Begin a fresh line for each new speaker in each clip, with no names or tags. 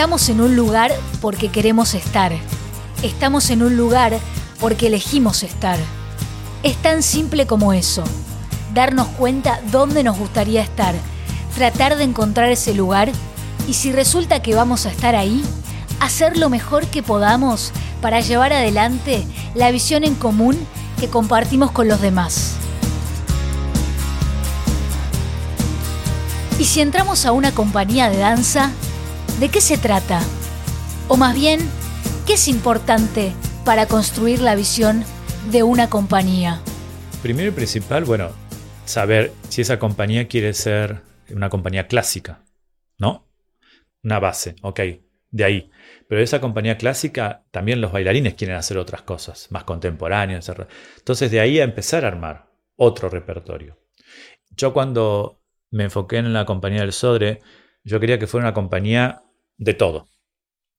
Estamos en un lugar porque queremos estar. Estamos en un lugar porque elegimos estar. Es tan simple como eso. Darnos cuenta dónde nos gustaría estar, tratar de encontrar ese lugar y si resulta que vamos a estar ahí, hacer lo mejor que podamos para llevar adelante la visión en común que compartimos con los demás. Y si entramos a una compañía de danza, ¿de qué se trata? O más bien, ¿qué es importante para construir la visión de una compañía?
Primero y principal, bueno, saber si esa compañía quiere ser una compañía clásica, ¿no? Una base, ok, de ahí. Pero esa compañía clásica, también los bailarines quieren hacer otras cosas, más contemporáneas. Entonces, de ahí a empezar a armar otro repertorio. Yo cuando me enfoqué en la compañía del Sodre, yo quería que fuera una compañía de todo,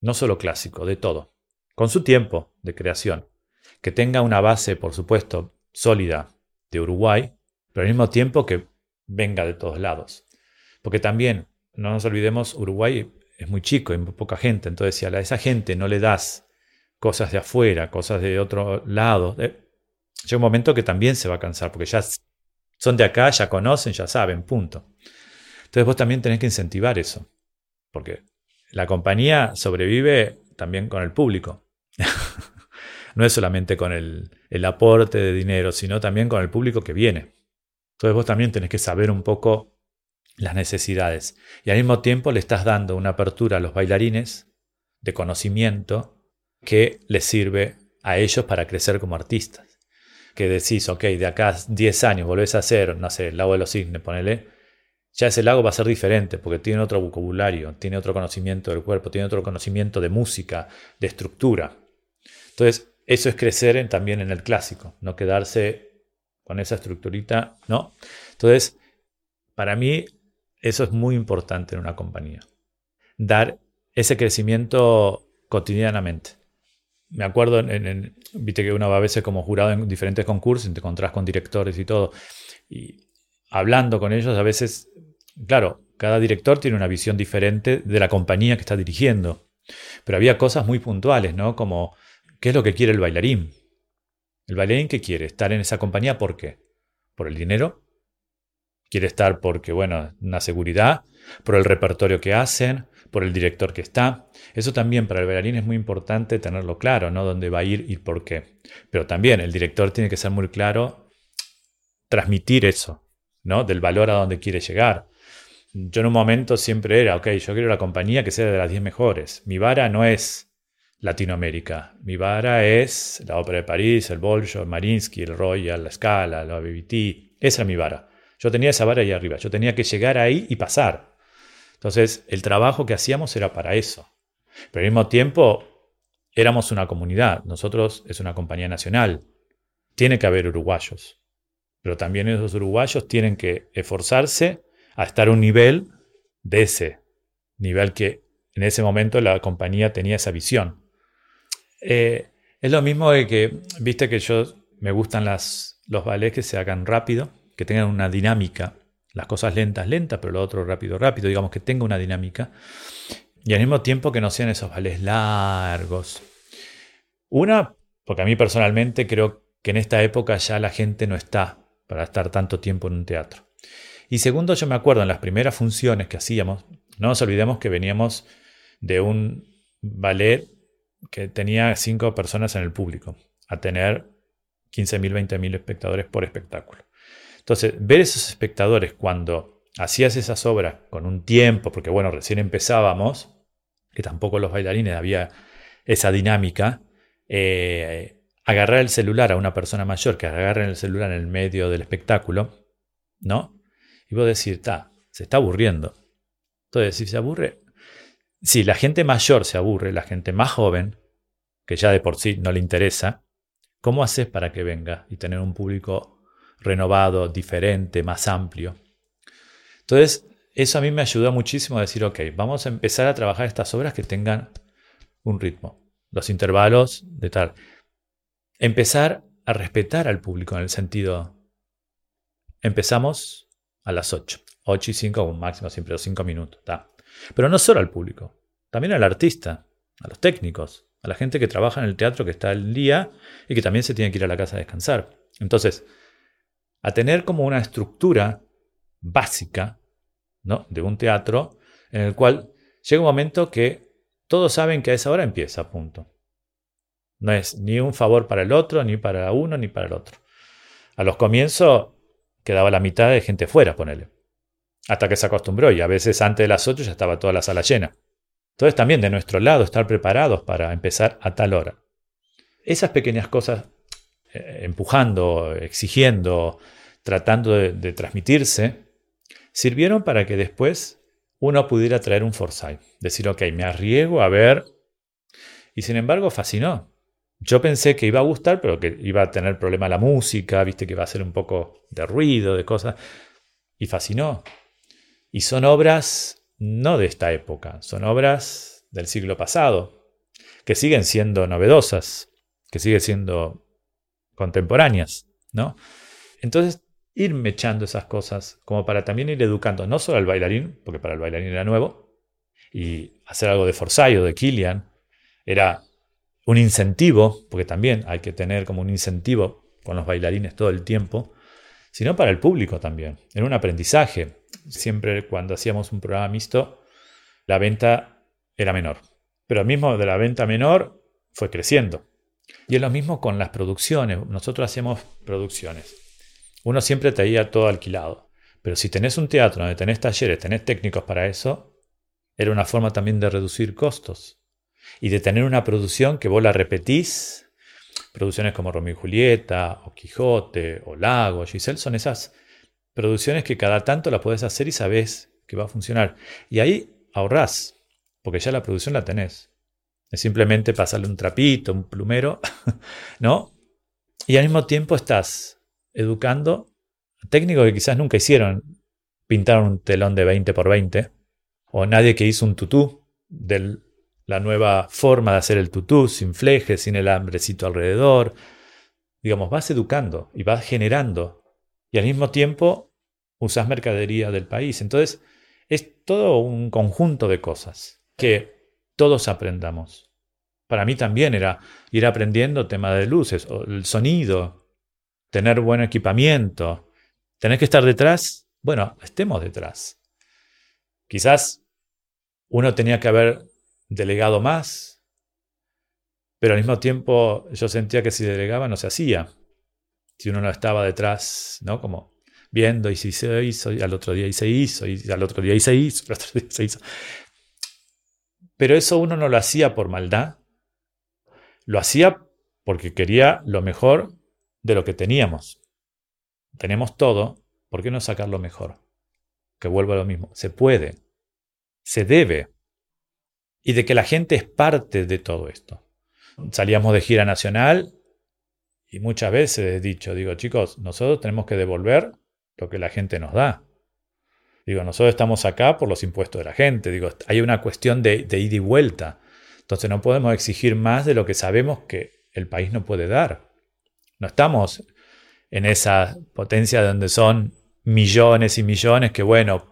no solo clásico, de todo, con su tiempo de creación, que tenga una base, por supuesto, sólida de Uruguay, pero al mismo tiempo que venga de todos lados. Porque también, no nos olvidemos, Uruguay es muy chico, hay muy poca gente, entonces si a esa gente no le das cosas de afuera, cosas de otro lado, eh, llega un momento que también se va a cansar, porque ya son de acá, ya conocen, ya saben, punto. Entonces vos también tenés que incentivar eso, porque la compañía sobrevive también con el público. no es solamente con el, el, aporte de dinero, sino también con el público que viene. Entonces vos también tenés que saber un poco las necesidades. Y al mismo tiempo le estás dando una apertura a los bailarines de conocimiento que les sirve a ellos para crecer como artistas que decís, ok, de acá 10 años volvés a hacer, no sé, el lago de los cisnes, ponele, ya ese lago va a ser diferente porque tiene otro vocabulario, tiene otro conocimiento del cuerpo, tiene otro conocimiento de música, de estructura. Entonces, eso es crecer también en el clásico, no quedarse con esa estructurita, ¿no? Entonces, para mí, eso es muy importante en una compañía. Dar ese crecimiento cotidianamente me acuerdo, en, viste que uno va a veces como jurado en diferentes concursos te encontrás con directores y todo. Y hablando con ellos, a veces, claro, cada director tiene una visión diferente de la compañía que está dirigiendo. Pero había cosas muy puntuales, ¿no? Como, ¿qué es lo que quiere el bailarín? ¿El bailarín qué quiere? ¿Estar en esa compañía por qué? ¿Por el dinero? ¿Quiere estar porque, bueno, una seguridad? ¿Por el repertorio que hacen? por el director que está. Eso también para el bailarín es muy importante tenerlo claro, ¿no? Dónde va a ir y por qué. Pero también el director tiene que ser muy claro, transmitir eso, ¿no? Del valor a donde quiere llegar. Yo en un momento siempre era, ok, yo quiero la compañía que sea de las 10 mejores. Mi vara no es Latinoamérica. Mi vara es la Ópera de París, el Bolshoi, Marinsky, el Royal, la Scala, la BBT. Esa era mi vara. Yo tenía esa vara ahí arriba. Yo tenía que llegar ahí y pasar. Entonces, el trabajo que hacíamos era para eso. Pero al mismo tiempo, éramos una comunidad. Nosotros es una compañía nacional. Tiene que haber uruguayos. Pero también esos uruguayos tienen que esforzarse a estar a un nivel de ese nivel que en ese momento la compañía tenía esa visión. Eh, es lo mismo de que, viste que yo me gustan las, los ballets que se hagan rápido, que tengan una dinámica las cosas lentas, lentas, pero lo otro rápido, rápido, digamos que tenga una dinámica. Y al mismo tiempo que no sean esos vales largos. Una, porque a mí personalmente creo que en esta época ya la gente no está para estar tanto tiempo en un teatro. Y segundo, yo me acuerdo en las primeras funciones que hacíamos, no nos olvidemos que veníamos de un ballet que tenía cinco personas en el público, a tener 15.000, 20.000 espectadores por espectáculo. Entonces, ver esos espectadores cuando hacías esas obras con un tiempo, porque bueno, recién empezábamos, que tampoco los bailarines había esa dinámica, eh, agarrar el celular a una persona mayor que agarre el celular en el medio del espectáculo, ¿no? Y vos decir, está, se está aburriendo. Entonces, si se aburre, si la gente mayor se aburre, la gente más joven, que ya de por sí no le interesa, ¿cómo haces para que venga y tener un público renovado, diferente, más amplio. Entonces, eso a mí me ayudó muchísimo a decir, ok, vamos a empezar a trabajar estas obras que tengan un ritmo, los intervalos de tal. Empezar a respetar al público en el sentido, empezamos a las 8, 8 y 5 un máximo siempre, 5 minutos, Pero no solo al público, también al artista, a los técnicos, a la gente que trabaja en el teatro que está al día y que también se tiene que ir a la casa a descansar. Entonces, a tener como una estructura básica ¿no? de un teatro en el cual llega un momento que todos saben que a esa hora empieza, punto. No es ni un favor para el otro, ni para uno, ni para el otro. A los comienzos quedaba la mitad de gente fuera, ponele. Hasta que se acostumbró y a veces antes de las 8 ya estaba toda la sala llena. Entonces también de nuestro lado estar preparados para empezar a tal hora. Esas pequeñas cosas, eh, empujando, exigiendo, tratando de, transmitirse, sirvieron para que después uno pudiera traer un foresight. Decir, ok, me arriesgo a ver. Y sin embargo fascinó. Yo pensé que iba a gustar, pero que iba a tener problema la música, viste que iba a ser un poco de ruido, de cosas. Y fascinó. Y son obras no de esta época, son obras del siglo pasado, que siguen siendo novedosas, que siguen siendo contemporáneas, ¿no? Entonces, ir mechando esas cosas, como para también ir educando no solo al bailarín, porque para el bailarín era nuevo, y hacer algo de Forsyth o de Killian, era un incentivo, porque también hay que tener como un incentivo con los bailarines todo el tiempo, sino para el público también. Era un aprendizaje. Siempre cuando hacíamos un programa mixto, la venta era menor. Pero mismo de la venta menor fue creciendo. Y es lo mismo con las producciones. Nosotros hacemos producciones. Uno siempre traía todo alquilado. Pero si tenés un teatro donde tenés talleres, tenés técnicos para eso, era una forma también de reducir costos. Y de tener una producción que vos la repetís Producciones como Romeo y Julieta, o Quijote, o Lago, Giselle, son esas producciones que cada tanto la puedes hacer y sabes que va a funcionar. Y ahí ahorrás, porque ya la producción la tenés. Es simplemente pasarle un trapito, un plumero, ¿no? Y al mismo tiempo estás educando técnicos que quizás nunca hicieron, pintaron un telón de 20 por 20, o nadie que hizo un tutú del la nueva forma de hacer el tutú, sin fleje, sin el hambrecito alrededor. Digamos, vas educando y vas generando. Y al mismo tiempo usas mercadería del país. Entonces, es todo un conjunto de cosas que todos aprendamos. Para mí también era ir aprendiendo tema de luces, el sonido, tener buen equipamiento, tener que estar detrás. Bueno, estemos detrás. Quizás uno tenía que haber delegado más, pero al mismo tiempo yo sentía que si delegaba no se hacía. Si uno no estaba detrás, ¿no? Como viendo y si se hizo, y al otro día y se hizo, y al otro día y se hizo, al otro día se hizo. Pero eso uno no lo hacía por maldad, lo hacía porque quería lo mejor de lo que teníamos. Tenemos todo, ¿por qué no sacar lo mejor? Que vuelva a lo mismo. Se puede, se debe y de que la gente es parte de todo esto. Salíamos de gira nacional y muchas veces he dicho, digo, chicos, nosotros tenemos que devolver lo que la gente nos da. Digo, nosotros estamos acá por los impuestos de la gente. Digo, hay una cuestión de, de ida y vuelta. Entonces no podemos exigir más de lo que sabemos que el país no puede dar. No estamos en esa potencia donde son millones y millones que, bueno,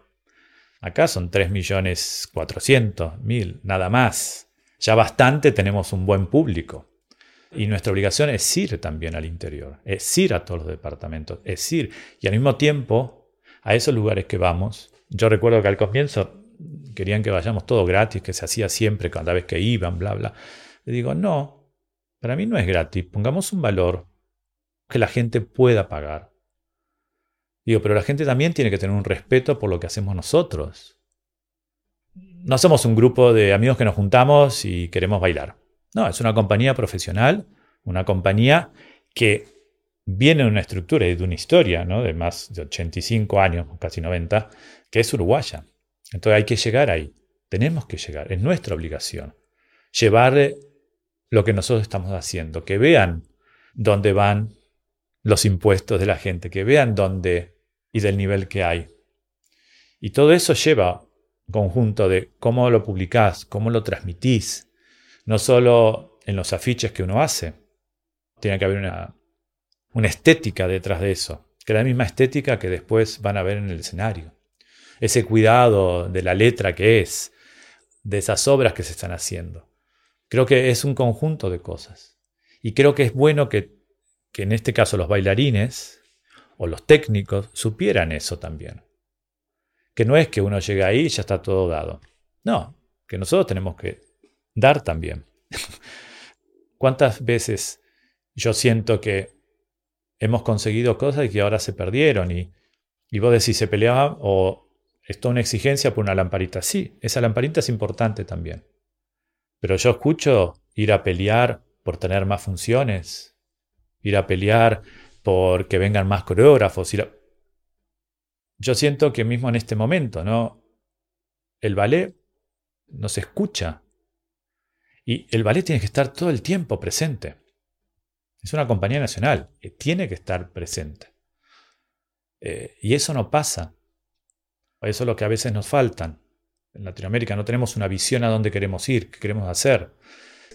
Acá son 3.400.000, nada más. Ya bastante tenemos un buen público. Y nuestra obligación es ir también al interior, es ir a todos los departamentos, es ir. Y al mismo tiempo, a esos lugares que vamos, yo recuerdo que al comienzo querían que vayamos todo gratis, que se hacía siempre cada vez que iban, bla, bla. Le digo, no, para mí no es gratis, pongamos un valor que la gente pueda pagar. Digo, pero la gente también tiene que tener un respeto por lo que hacemos nosotros. No somos un grupo de amigos que nos juntamos y queremos bailar. No, es una compañía profesional, una compañía que viene de una estructura y de una historia, ¿no? De más de 85 años, casi 90, que es uruguaya. Entonces hay que llegar ahí. Tenemos que llegar. Es nuestra obligación. Llevar lo que nosotros estamos haciendo. Que vean dónde van los impuestos de la gente. Que vean dónde y del nivel que hay. Y todo eso lleva un conjunto de cómo lo publicás, cómo lo transmitís, no solo en los afiches que uno hace, tiene que haber una, una estética detrás de eso, que es la misma estética que después van a ver en el escenario. Ese cuidado de la letra que es, de esas obras que se están haciendo. Creo que es un conjunto de cosas. Y creo que es bueno que, que en este caso los bailarines o los técnicos supieran eso también. Que no es que uno llegue ahí y ya está todo dado. No, que nosotros tenemos que dar también. ¿Cuántas veces yo siento que hemos conseguido cosas y que ahora se perdieron? Y, y vos decís, se peleaba o es una exigencia por una lamparita. Sí, esa lamparita es importante también. Pero yo escucho ir a pelear por tener más funciones, ir a pelear por que vengan más coreógrafos. Yo siento que mismo en este momento, ¿no? El ballet no se escucha. Y el ballet tiene que estar todo el tiempo presente. Es una compañía nacional, tiene que estar presente. Eh, y eso no pasa. Eso es lo que a veces nos faltan. En Latinoamérica no tenemos una visión a dónde queremos ir, qué queremos hacer,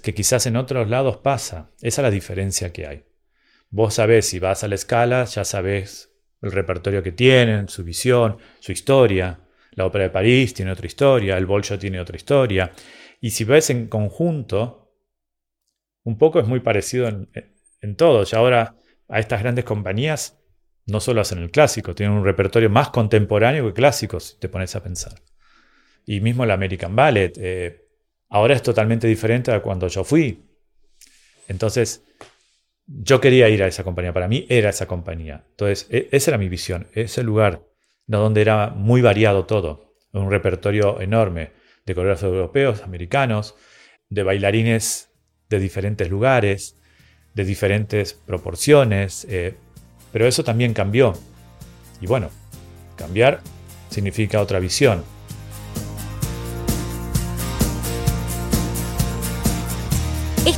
que quizás en otros lados pasa. Esa es la diferencia que hay. Vos sabés, si vas a la escala, ya sabés el repertorio que tienen, su visión, su historia. La ópera de París tiene otra historia, el Bolshoi tiene otra historia. Y si ves en conjunto, un poco es muy parecido en, en todo. Y ahora a estas grandes compañías no solo hacen el clásico, tienen un repertorio más contemporáneo que clásico, si te pones a pensar. Y mismo el American Ballet, eh, ahora es totalmente diferente a cuando yo fui. Entonces, yo quería ir a esa compañía, para mí era esa compañía. Entonces, e, esa era mi visión, ese lugar donde era muy variado todo, un repertorio enorme de coreógrafos europeos, americanos, de bailarines de diferentes lugares, de diferentes proporciones, eh, pero eso también cambió. Y bueno, cambiar significa otra visión.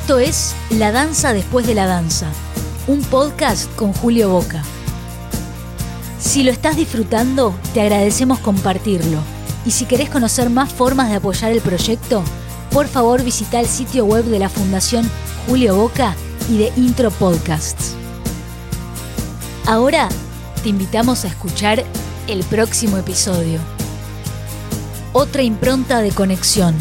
Esto es La Danza después de la Danza, un podcast con Julio Boca. Si lo estás disfrutando, te agradecemos compartirlo. Y si querés conocer más formas de apoyar el proyecto, por favor visita el sitio web de la Fundación Julio Boca y de Intro Podcasts. Ahora te invitamos a escuchar el próximo episodio. Otra impronta de conexión